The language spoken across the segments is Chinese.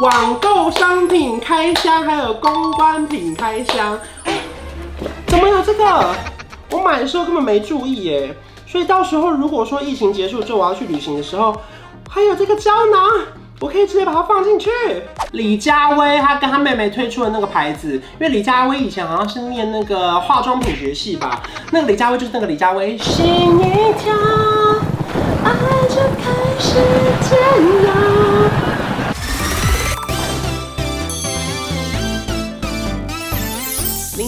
网购商品开箱，还有公关品开箱。哎，怎么有这个？我买的时候根本没注意耶。所以到时候如果说疫情结束之后我要去旅行的时候，还有这个胶囊，我可以直接把它放进去。李佳薇她跟她妹妹推出的那个牌子，因为李佳薇以前好像是念那个化妆品学系吧，那个李佳薇就是那个李佳薇。心一跳，爱就开始煎熬。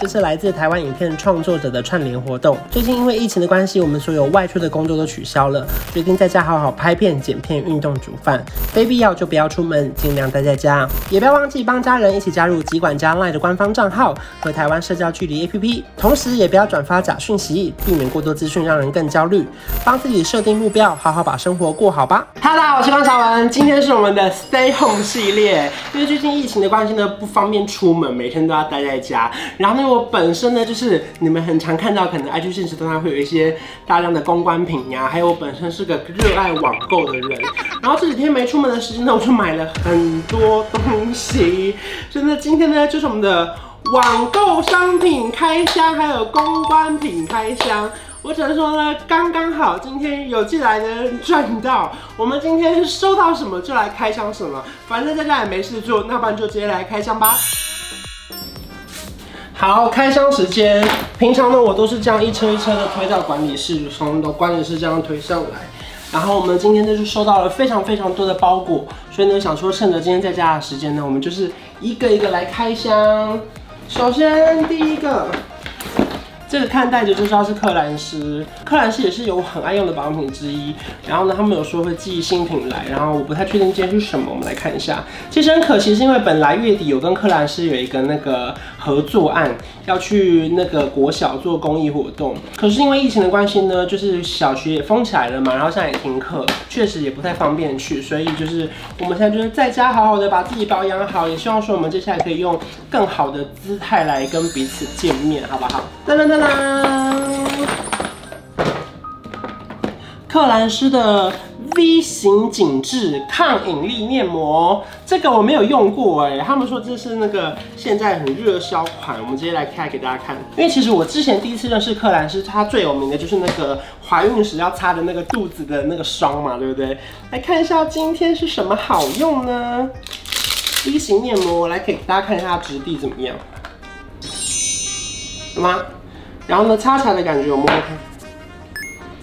这是来自台湾影片创作者的串联活动。最近因为疫情的关系，我们所有外出的工作都取消了，决定在家好好拍片、剪片、运动、煮饭，非必要就不要出门，尽量待在家。也不要忘记帮家人一起加入疾管家 LINE 的官方账号和台湾社交距离 APP，同时也不要转发假讯息，避免过多资讯让人更焦虑。帮自己设定目标，好好把生活过好吧。Hello，，我是关朝文，今天是我们的 Stay Home 系列，因为最近疫情的关系呢，不方便出门，每天都要待在家，然后呢。我本身呢，就是你们很常看到，可能 IG 现实动态会有一些大量的公关品呀，还有我本身是个热爱网购的人，然后这几天没出门的时间呢，我就买了很多东西，所以呢，今天呢就是我们的网购商品开箱，还有公关品开箱。我只能说呢，刚刚好，今天有进来的人赚到。我们今天收到什么就来开箱什么，反正在家也没事做，那不然就直接来开箱吧。好，开箱时间。平常呢，我都是这样一车一车的推到管理室，从都管理室这样推上来。然后我们今天呢就收到了非常非常多的包裹，所以呢想说趁着今天在家的时间呢，我们就是一个一个来开箱。首先第一个。这个看袋子就知道是克兰诗，克兰诗也是有很爱用的保养品之一。然后呢，他们有说会寄新品来，然后我不太确定今天是什么，我们来看一下。其实很可惜，是因为本来月底有跟克兰诗有一个那个合作案，要去那个国小做公益活动。可是因为疫情的关系呢，就是小学也封起来了嘛，然后现在也停课，确实也不太方便去，所以就是我们现在就是在家好好的把自己保养好，也希望说我们接下来可以用更好的姿态来跟彼此见面，好不好？噔噔噔。克兰诗的 V 型紧致抗引力面膜，这个我没有用过哎，他们说这是那个现在很热销款，我们直接来开给大家看。因为其实我之前第一次认识克兰是，它最有名的就是那个怀孕时要擦的那个肚子的那个霜嘛，对不对？来看一下今天是什么好用呢？V 型面膜，我来给大家看一下它质地怎么样，好吗？然后呢，擦起来的感觉我摸摸看，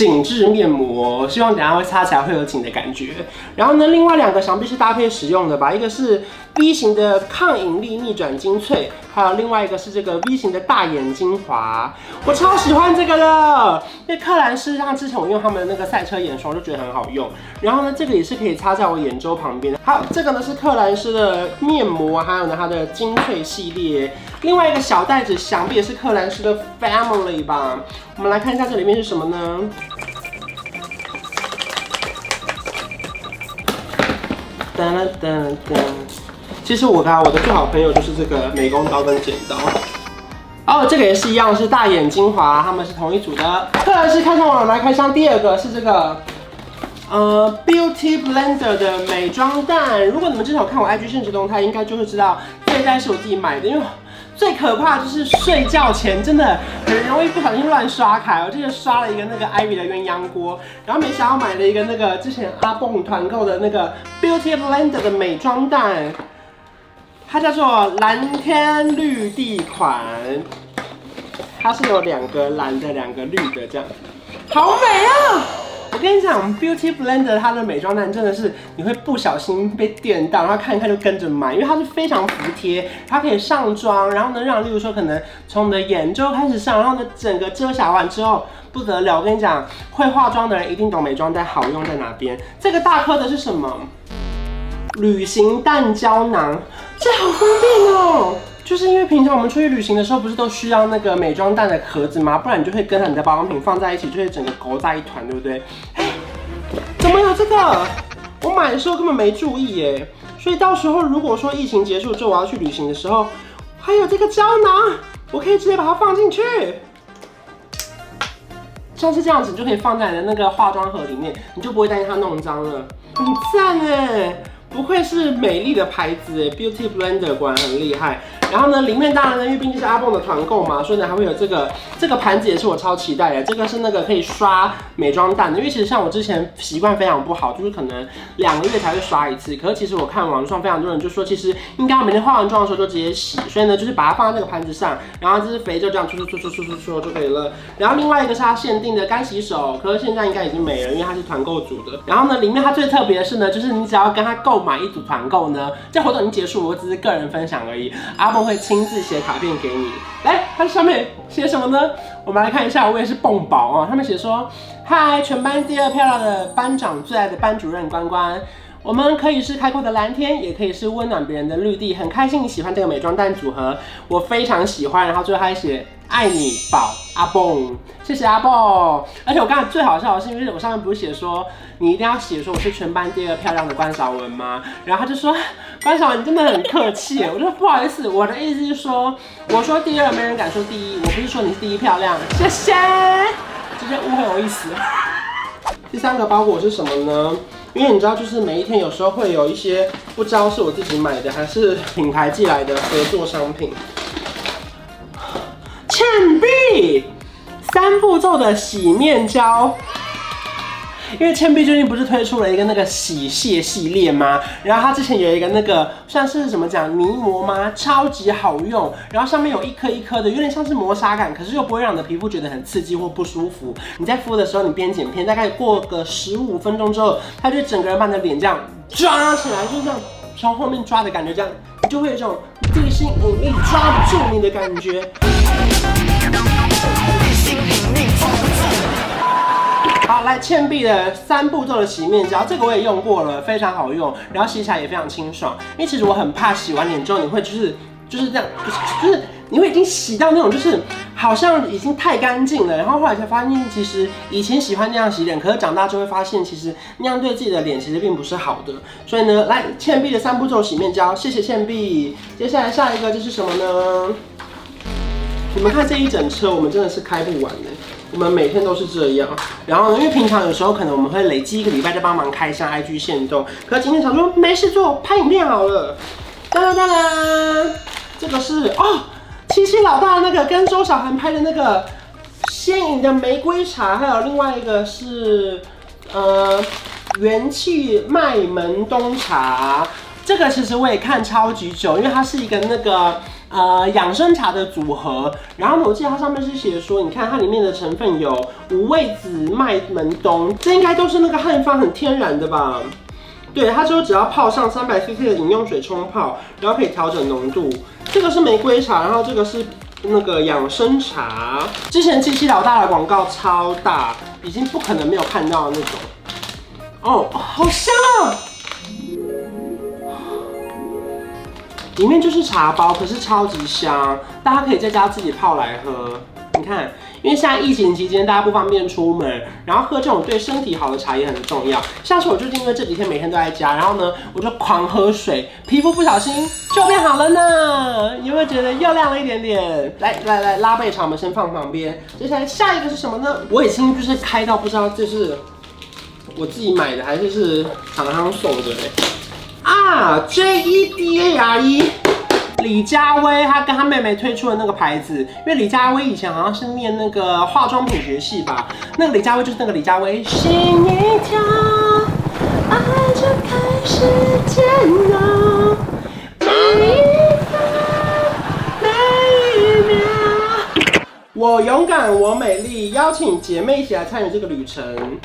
紧致面膜，希望等下会擦起来会有紧的感觉。然后呢，另外两个想必是搭配使用的吧，一个是 V 型的抗引力逆转精粹，还有另外一个是这个 V 型的大眼精华。我超喜欢这个的，因为克兰诗像之前我用他们的那个赛车眼霜就觉得很好用。然后呢，这个也是可以擦在我眼周旁边。好，这个呢是克兰诗的面膜，还有呢它的精粹系列。另外一个小袋子，想必也是克兰诗的 Family 吧？我们来看一下这里面是什么呢？噔噔噔噔。其实我的我的最好朋友就是这个美工刀跟剪刀。哦，这个也是一样，是大眼精华，他们是同一组的。克兰诗开箱完，来开箱第二个是这个，呃，Beauty Blender 的美妆蛋。如果你们之前有看我 IG 限时动态，应该就会知道这一袋是我自己买的，因为。最可怕就是睡觉前真的很容易不小心乱刷卡。我之前刷了一个那个 Ivy 的鸳鸯锅，然后没想到买了一个那个之前阿蹦团购的那个 Beauty Blender 的美妆蛋，它叫做蓝天绿地款，它是有两个蓝的，两个绿的，这样，好美啊！我跟你讲，Beauty Blender 它的美妆蛋真的是你会不小心被电到，然后看一看就跟着买，因为它是非常服帖，它可以上妆，然后呢让，例如说可能从你的眼周开始上，然后呢整个遮瑕完之后不得了。我跟你讲，会化妆的人一定懂美妆蛋好用在哪边。这个大颗的是什么？旅行蛋胶囊，这好方便哦。就是因为平常我们出去旅行的时候，不是都需要那个美妆蛋的盒子吗？不然你就会跟你的保养品放在一起，就会整个勾在一团，对不对？哎，怎么有这个？我买的时候根本没注意耶。所以到时候如果说疫情结束之后我要去旅行的时候，还有这个胶囊，我可以直接把它放进去。像是这样子，你就可以放在你的那个化妆盒里面，你就不会担心它弄脏了。很赞哎，不愧是美丽的牌子，Beauty Blender 果然很厉害。然后呢，里面当然呢，因为毕竟是阿蹦的团购嘛，所以呢还会有这个这个盘子也是我超期待的。这个是那个可以刷美妆蛋的，因为其实像我之前习惯非常不好，就是可能两个月才会刷一次。可是其实我看网上非常多人就说，其实应该每天化完妆的时候就直接洗。所以呢，就是把它放在那个盘子上，然后就是肥就这样搓搓搓搓搓搓搓就可以了。然后另外一个是它限定的干洗手，可是现在应该已经没了，因为它是团购组的。然后呢，里面它最特别的是呢，就是你只要跟他购买一组团购呢，这活动已经结束，我只是个人分享而已。阿蹦会亲自写卡片给你，来，它上面写什么呢？我们来看一下，我也是蹦宝啊。他们写说：“嗨，全班第二漂亮的班长，最爱的班主任关关。我们可以是开阔的蓝天，也可以是温暖别人的绿地。很开心你喜欢这个美妆蛋组合，我非常喜欢。然后最后还写爱你宝阿蹦，谢谢阿蹦。而且我刚才最好笑的是，因为我上面不是写说你一定要写说我是全班第二漂亮的关韶文吗？然后他就说。”关韶文，你真的很客气，我说不好意思，我的意思是说，我说第二，没人敢说第一，我不是说你是第一漂亮，谢谢，直接误会我意思。第三个包裹是什么呢？因为你知道，就是每一天有时候会有一些不知道是我自己买的还是品牌寄来的合作商品。倩碧三步骤的洗面胶。因为倩碧最近不是推出了一个那个洗卸系列吗？然后它之前有一个那个算是什么讲泥膜吗？超级好用，然后上面有一颗一颗的，有点像是磨砂感，可是又不会让你的皮肤觉得很刺激或不舒服。你在敷的时候，你边剪片，大概过个十五分钟之后，它就整个人把你的脸这样抓起来，就这样从后面抓的感觉，这样你就会有一种地心引力抓不住你的感觉。好，来倩碧的三步骤的洗面胶，这个我也用过了，非常好用，然后洗起来也非常清爽。因为其实我很怕洗完脸之后你会就是就是这样，就是就是你会已经洗到那种就是好像已经太干净了，然后后来才发现其实以前喜欢那样洗脸，可是长大就会发现其实那样对自己的脸其实并不是好的。所以呢，来倩碧的三步骤洗面胶，谢谢倩碧。接下来下一个这是什么呢？你们看这一整车，我们真的是开不完的。我们每天都是这样，然后呢，因为平常有时候可能我们会累积一个礼拜再帮忙开箱 IG 限动，可今天想说没事做，拍影片好了。当当当当，这个是哦，七七老大那个跟周小涵拍的那个鲜饮的玫瑰茶，还有另外一个是呃元气麦门冬茶，这个其实我也看超级久，因为它是一个那个。呃，养生茶的组合，然后呢，我记得它上面是写说，你看它里面的成分有五味子、麦门冬，这应该都是那个汉方很天然的吧？对，它说只要泡上三百 CC 的饮用水冲泡，然后可以调整浓度。这个是玫瑰茶，然后这个是那个养生茶。之前七七老大的广告超大，已经不可能没有看到的那种。哦，好香啊！里面就是茶包，可是超级香，大家可以在家自己泡来喝。你看，因为现在疫情期间大家不方便出门，然后喝这种对身体好的茶也很重要。像是我最近因为这几天每天都在家，然后呢，我就狂喝水，皮肤不小心就变好了呢。有没有觉得又亮了一点点？来来来，拉背茶我们先放旁边。接下来下一个是什么呢？我已经就是开到不知道这是我自己买的还是是厂商送的嘞。啊，J E D A R E，李佳薇她跟她妹妹推出的那个牌子，因为李佳薇以前好像是念那个化妆品学系吧，那个李佳薇就是那个李佳薇。心一跳，爱就开始煎熬，每一分每一秒。我勇敢，我美丽，邀请姐妹一起来参与这个旅程。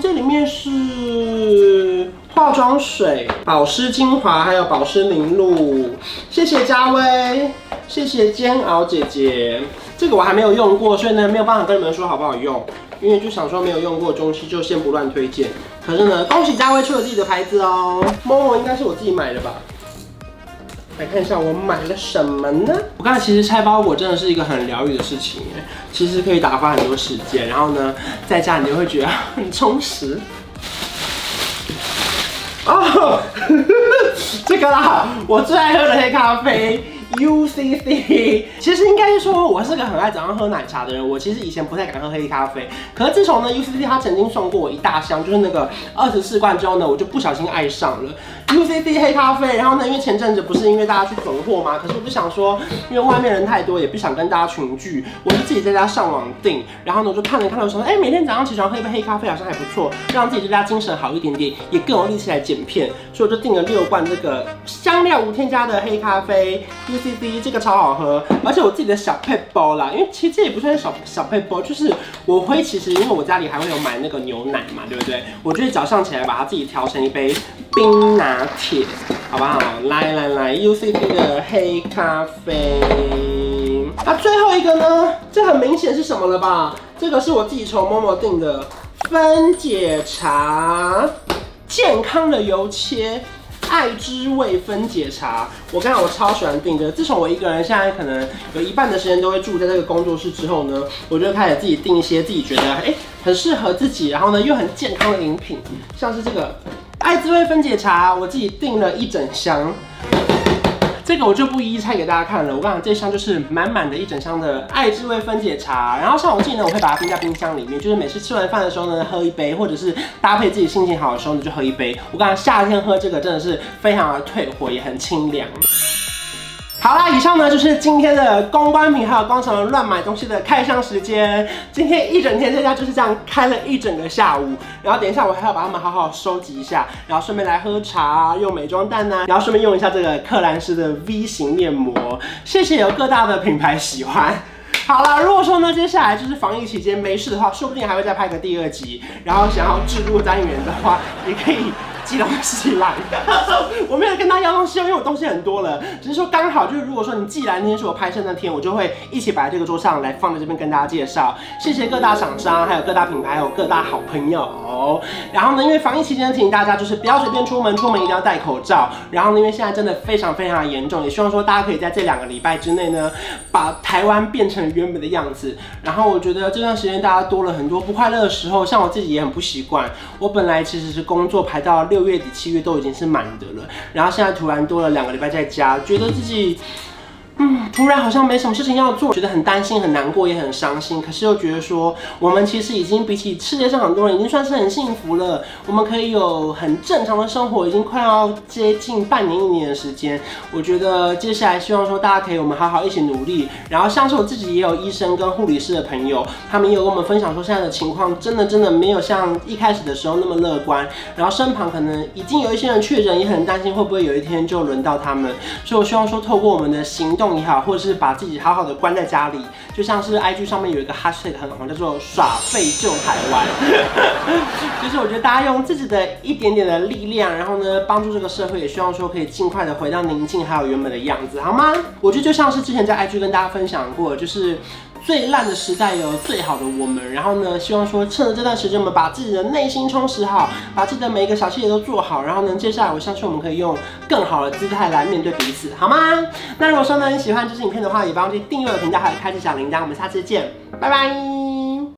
这里面是化妆水、保湿精华，还有保湿凝露。谢谢佳薇，谢谢煎熬姐姐。这个我还没有用过，所以呢没有办法跟你们说好不好用。因为就想说没有用过的东西就先不乱推荐。可是呢，恭喜佳薇出了自己的牌子哦。Momo 应该是我自己买的吧。来看一下我买了什么呢？我刚才其实拆包裹真的是一个很疗愈的事情，其实可以打发很多时间，然后呢，在家你就会觉得很充实。哦，这个啦，我最爱喝的黑咖啡。UCC，其实应该是说，我是个很爱早上喝奶茶的人。我其实以前不太敢喝黑咖啡，可是自从呢 UCC 他曾经送过我一大箱，就是那个二十四罐之后呢，我就不小心爱上了 UCC 黑咖啡。然后呢，因为前阵子不是因为大家去囤货嘛？可是我就想说，因为外面人太多，也不想跟大家群聚，我就自己在家上网订。然后呢，我就看了看了，说，哎，每天早上起床喝一杯黑咖啡好像还不错，让自己在家精神好一点点，也更有力气来剪片。所以我就订了六罐这个香料无添加的黑咖啡 C C 这个超。好喝，而且我自己的小配包啦，因为其实这也不算是小小配包，就是我会其实因为我家里还会有买那个牛奶嘛，对不对？我就是早上起来把它自己调成一杯冰拿铁，好不好？来来来，UCC 的黑咖啡。那最后一个呢？这很明显是什么了吧？这个是我自己从 Momo 订的分解茶，健康的油切。爱之味分解茶，我刚才我超喜欢定的。自从我一个人现在可能有一半的时间都会住在这个工作室之后呢，我就开始自己定一些自己觉得哎、很适合自己，然后呢又很健康的饮品，像是这个爱之味分解茶，我自己订了一整箱。这个我就不一一拆给大家看了。我刚刚这箱就是满满的一整箱的爱之味分解茶。然后像我自己呢，我会把它冰在冰箱里面，就是每次吃完饭的时候呢，喝一杯，或者是搭配自己心情好的时候呢，就喝一杯。我刚刚夏天喝这个真的是非常的退火，也很清凉。好啦，以上呢就是今天的公关品还有光什么乱买东西的开箱时间。今天一整天在家就是这样开了一整个下午，然后等一下我还要把它们好好收集一下，然后顺便来喝茶，用美妆蛋呢，然后顺便用一下这个克兰斯的 V 型面膜。谢谢有各大的品牌喜欢。好了，如果说呢接下来就是防疫期间没事的话，说不定还会再拍个第二集。然后想要置入单元的话，也可以。寄东西来的，我没有跟他要东西，因为我东西很多了。只是说刚好就是，如果说你寄来那天是我拍摄那天，我就会一起摆在这个桌上来放在这边跟大家介绍。谢谢各大厂商，还有各大品牌，还有各大好朋友。然后呢，因为防疫期间提醒大家就是不要随便出门，出门一定要戴口罩。然后呢，因为现在真的非常非常严重，也希望说大家可以在这两个礼拜之内呢，把台湾变成原本的样子。然后我觉得这段时间大家多了很多不快乐的时候，像我自己也很不习惯。我本来其实是工作排到六。六月底七月都已经是满的了，然后现在突然多了两个礼拜在家，觉得自己。嗯，突然好像没什么事情要做，觉得很担心、很难过，也很伤心。可是又觉得说，我们其实已经比起世界上很多人，已经算是很幸福了。我们可以有很正常的生活，已经快要接近半年、一年的时间。我觉得接下来希望说，大家可以我们好好一起努力。然后像是我自己也有医生跟护理师的朋友，他们也有跟我们分享说，现在的情况真的真的没有像一开始的时候那么乐观。然后身旁可能已经有一些人确诊，也很担心会不会有一天就轮到他们。所以我希望说，透过我们的行动。也好，或者是把自己好好的关在家里，就像是 IG 上面有一个 hashtag 很红，叫做耍废救台湾。就是我觉得大家用自己的一点点的力量，然后呢，帮助这个社会，也希望说可以尽快的回到宁静还有原本的样子，好吗？我觉得就像是之前在 IG 跟大家分享过，就是。最烂的时代有最好的我们，然后呢，希望说趁着这段时间，我们把自己的内心充实好，把自己的每一个小细节都做好，然后呢，接下来我相信我们可以用更好的姿态来面对彼此，好吗？那如果说呢你喜欢这支影片的话，也别忘记订阅我的频道，还有开启小铃铛，我们下次见，拜拜。